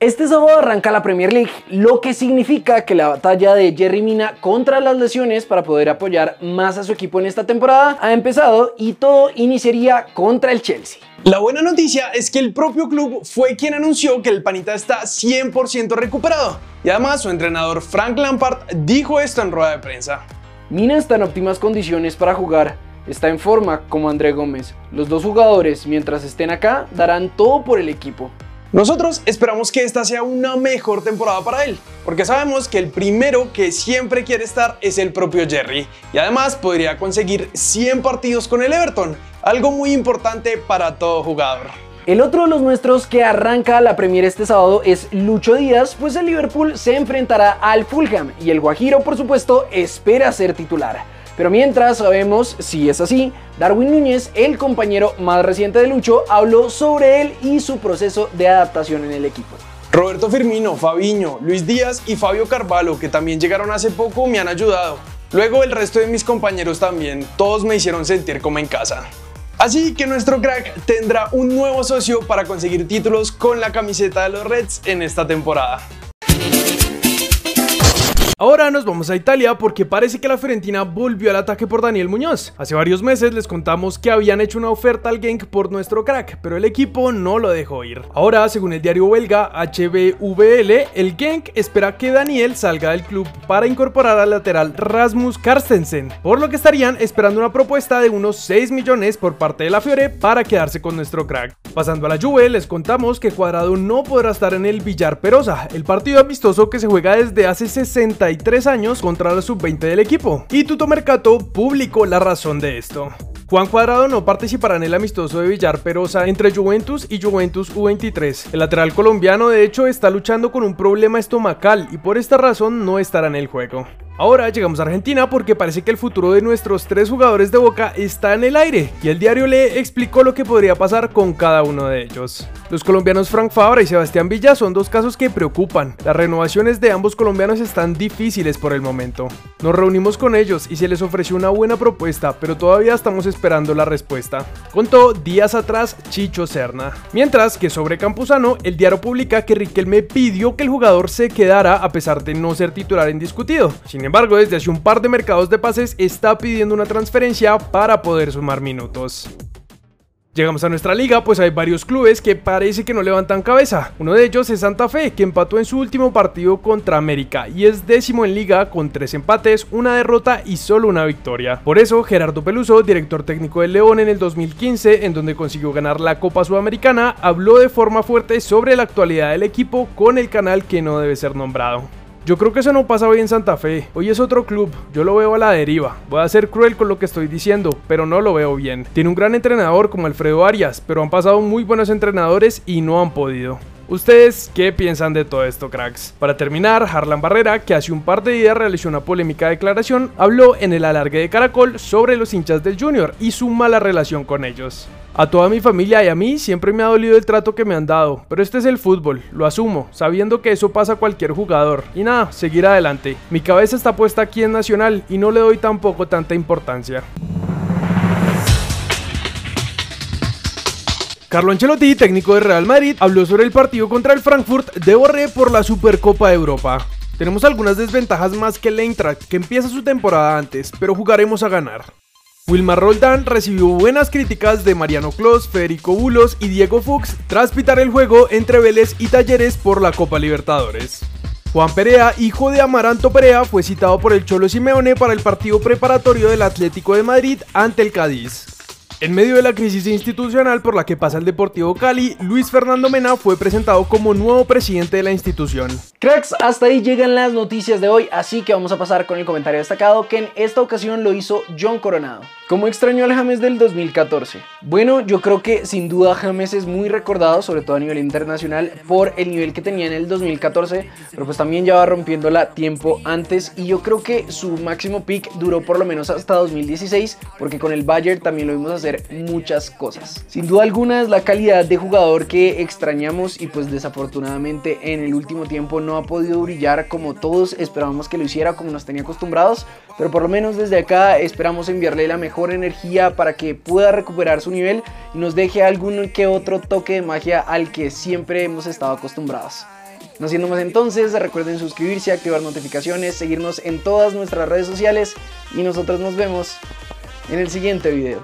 Este sábado arranca la Premier League, lo que significa que la batalla de Jerry Mina contra las lesiones para poder apoyar más a su equipo en esta temporada ha empezado y todo iniciaría contra el Chelsea. La buena noticia es que el propio club fue quien anunció que el panita está 100% recuperado y además su entrenador Frank Lampard dijo esto en rueda de prensa. Mina está en óptimas condiciones para jugar, está en forma como André Gómez. Los dos jugadores, mientras estén acá, darán todo por el equipo. Nosotros esperamos que esta sea una mejor temporada para él, porque sabemos que el primero que siempre quiere estar es el propio Jerry, y además podría conseguir 100 partidos con el Everton, algo muy importante para todo jugador. El otro de los nuestros que arranca la Premier este sábado es Lucho Díaz, pues el Liverpool se enfrentará al Fulham y el Guajiro por supuesto espera ser titular. Pero mientras sabemos si es así, Darwin Núñez, el compañero más reciente de Lucho, habló sobre él y su proceso de adaptación en el equipo. Roberto Firmino, Fabiño, Luis Díaz y Fabio Carvalho, que también llegaron hace poco, me han ayudado. Luego el resto de mis compañeros también, todos me hicieron sentir como en casa. Así que nuestro crack tendrá un nuevo socio para conseguir títulos con la camiseta de los Reds en esta temporada. Ahora nos vamos a Italia porque parece que la Fiorentina volvió al ataque por Daniel Muñoz. Hace varios meses les contamos que habían hecho una oferta al Genk por nuestro crack, pero el equipo no lo dejó ir. Ahora, según el diario belga HBVL, el Genk espera que Daniel salga del club para incorporar al lateral Rasmus Carstensen, por lo que estarían esperando una propuesta de unos 6 millones por parte de la Fiore para quedarse con nuestro crack. Pasando a la Juve, les contamos que Cuadrado no podrá estar en el Villar Perosa, el partido amistoso que se juega desde hace 60 tres años contra la sub-20 del equipo. Y Tuto Mercato publicó la razón de esto. Juan Cuadrado no participará en el amistoso de Villar Perosa entre Juventus y Juventus U23. El lateral colombiano de hecho está luchando con un problema estomacal y por esta razón no estará en el juego. Ahora llegamos a Argentina porque parece que el futuro de nuestros tres jugadores de Boca está en el aire y el diario Le explicó lo que podría pasar con cada uno de ellos. Los colombianos Frank Fabra y Sebastián Villa son dos casos que preocupan. Las renovaciones de ambos colombianos están difíciles por el momento. Nos reunimos con ellos y se les ofreció una buena propuesta, pero todavía estamos esperando la respuesta. Contó días atrás Chicho Serna. Mientras que sobre Campuzano, el diario publica que Riquelme pidió que el jugador se quedara a pesar de no ser titular indiscutido. Embargo, desde hace un par de mercados de pases está pidiendo una transferencia para poder sumar minutos. Llegamos a nuestra liga, pues hay varios clubes que parece que no levantan cabeza. Uno de ellos es Santa Fe, que empató en su último partido contra América y es décimo en liga con tres empates, una derrota y solo una victoria. Por eso, Gerardo Peluso, director técnico del León en el 2015, en donde consiguió ganar la Copa Sudamericana, habló de forma fuerte sobre la actualidad del equipo con el canal que no debe ser nombrado. Yo creo que eso no pasa hoy en Santa Fe. Hoy es otro club. Yo lo veo a la deriva. Voy a ser cruel con lo que estoy diciendo, pero no lo veo bien. Tiene un gran entrenador como Alfredo Arias, pero han pasado muy buenos entrenadores y no han podido. ¿Ustedes qué piensan de todo esto, cracks? Para terminar, Harlan Barrera, que hace un par de días realizó una polémica declaración, habló en el alargue de Caracol sobre los hinchas del Junior y su mala relación con ellos. A toda mi familia y a mí siempre me ha dolido el trato que me han dado, pero este es el fútbol, lo asumo, sabiendo que eso pasa a cualquier jugador. Y nada, seguir adelante. Mi cabeza está puesta aquí en Nacional y no le doy tampoco tanta importancia. Carlo Ancelotti, técnico de Real Madrid, habló sobre el partido contra el Frankfurt de Borré por la Supercopa de Europa. Tenemos algunas desventajas más que el Eintracht, que empieza su temporada antes, pero jugaremos a ganar. Wilmar Roldán recibió buenas críticas de Mariano Clos, Federico Bulos y Diego Fuchs tras pitar el juego entre Vélez y Talleres por la Copa Libertadores. Juan Perea, hijo de Amaranto Perea, fue citado por el Cholo Simeone para el partido preparatorio del Atlético de Madrid ante el Cádiz. En medio de la crisis institucional por la que pasa el Deportivo Cali, Luis Fernando Mena fue presentado como nuevo presidente de la institución. Cracks, hasta ahí llegan las noticias de hoy, así que vamos a pasar con el comentario destacado que en esta ocasión lo hizo John Coronado. ¿Cómo extrañó al James del 2014? Bueno, yo creo que sin duda James es muy recordado, sobre todo a nivel internacional, por el nivel que tenía en el 2014, pero pues también ya va rompiéndola tiempo antes y yo creo que su máximo peak duró por lo menos hasta 2016, porque con el Bayern también lo vimos hacer muchas cosas. Sin duda alguna es la calidad de jugador que extrañamos y pues desafortunadamente en el último tiempo no ha podido brillar como todos esperábamos que lo hiciera, como nos tenía acostumbrados, pero por lo menos desde acá esperamos enviarle la mejor mejor energía para que pueda recuperar su nivel y nos deje algún que otro toque de magia al que siempre hemos estado acostumbrados. No siendo más entonces, recuerden suscribirse, activar notificaciones, seguirnos en todas nuestras redes sociales y nosotros nos vemos en el siguiente video.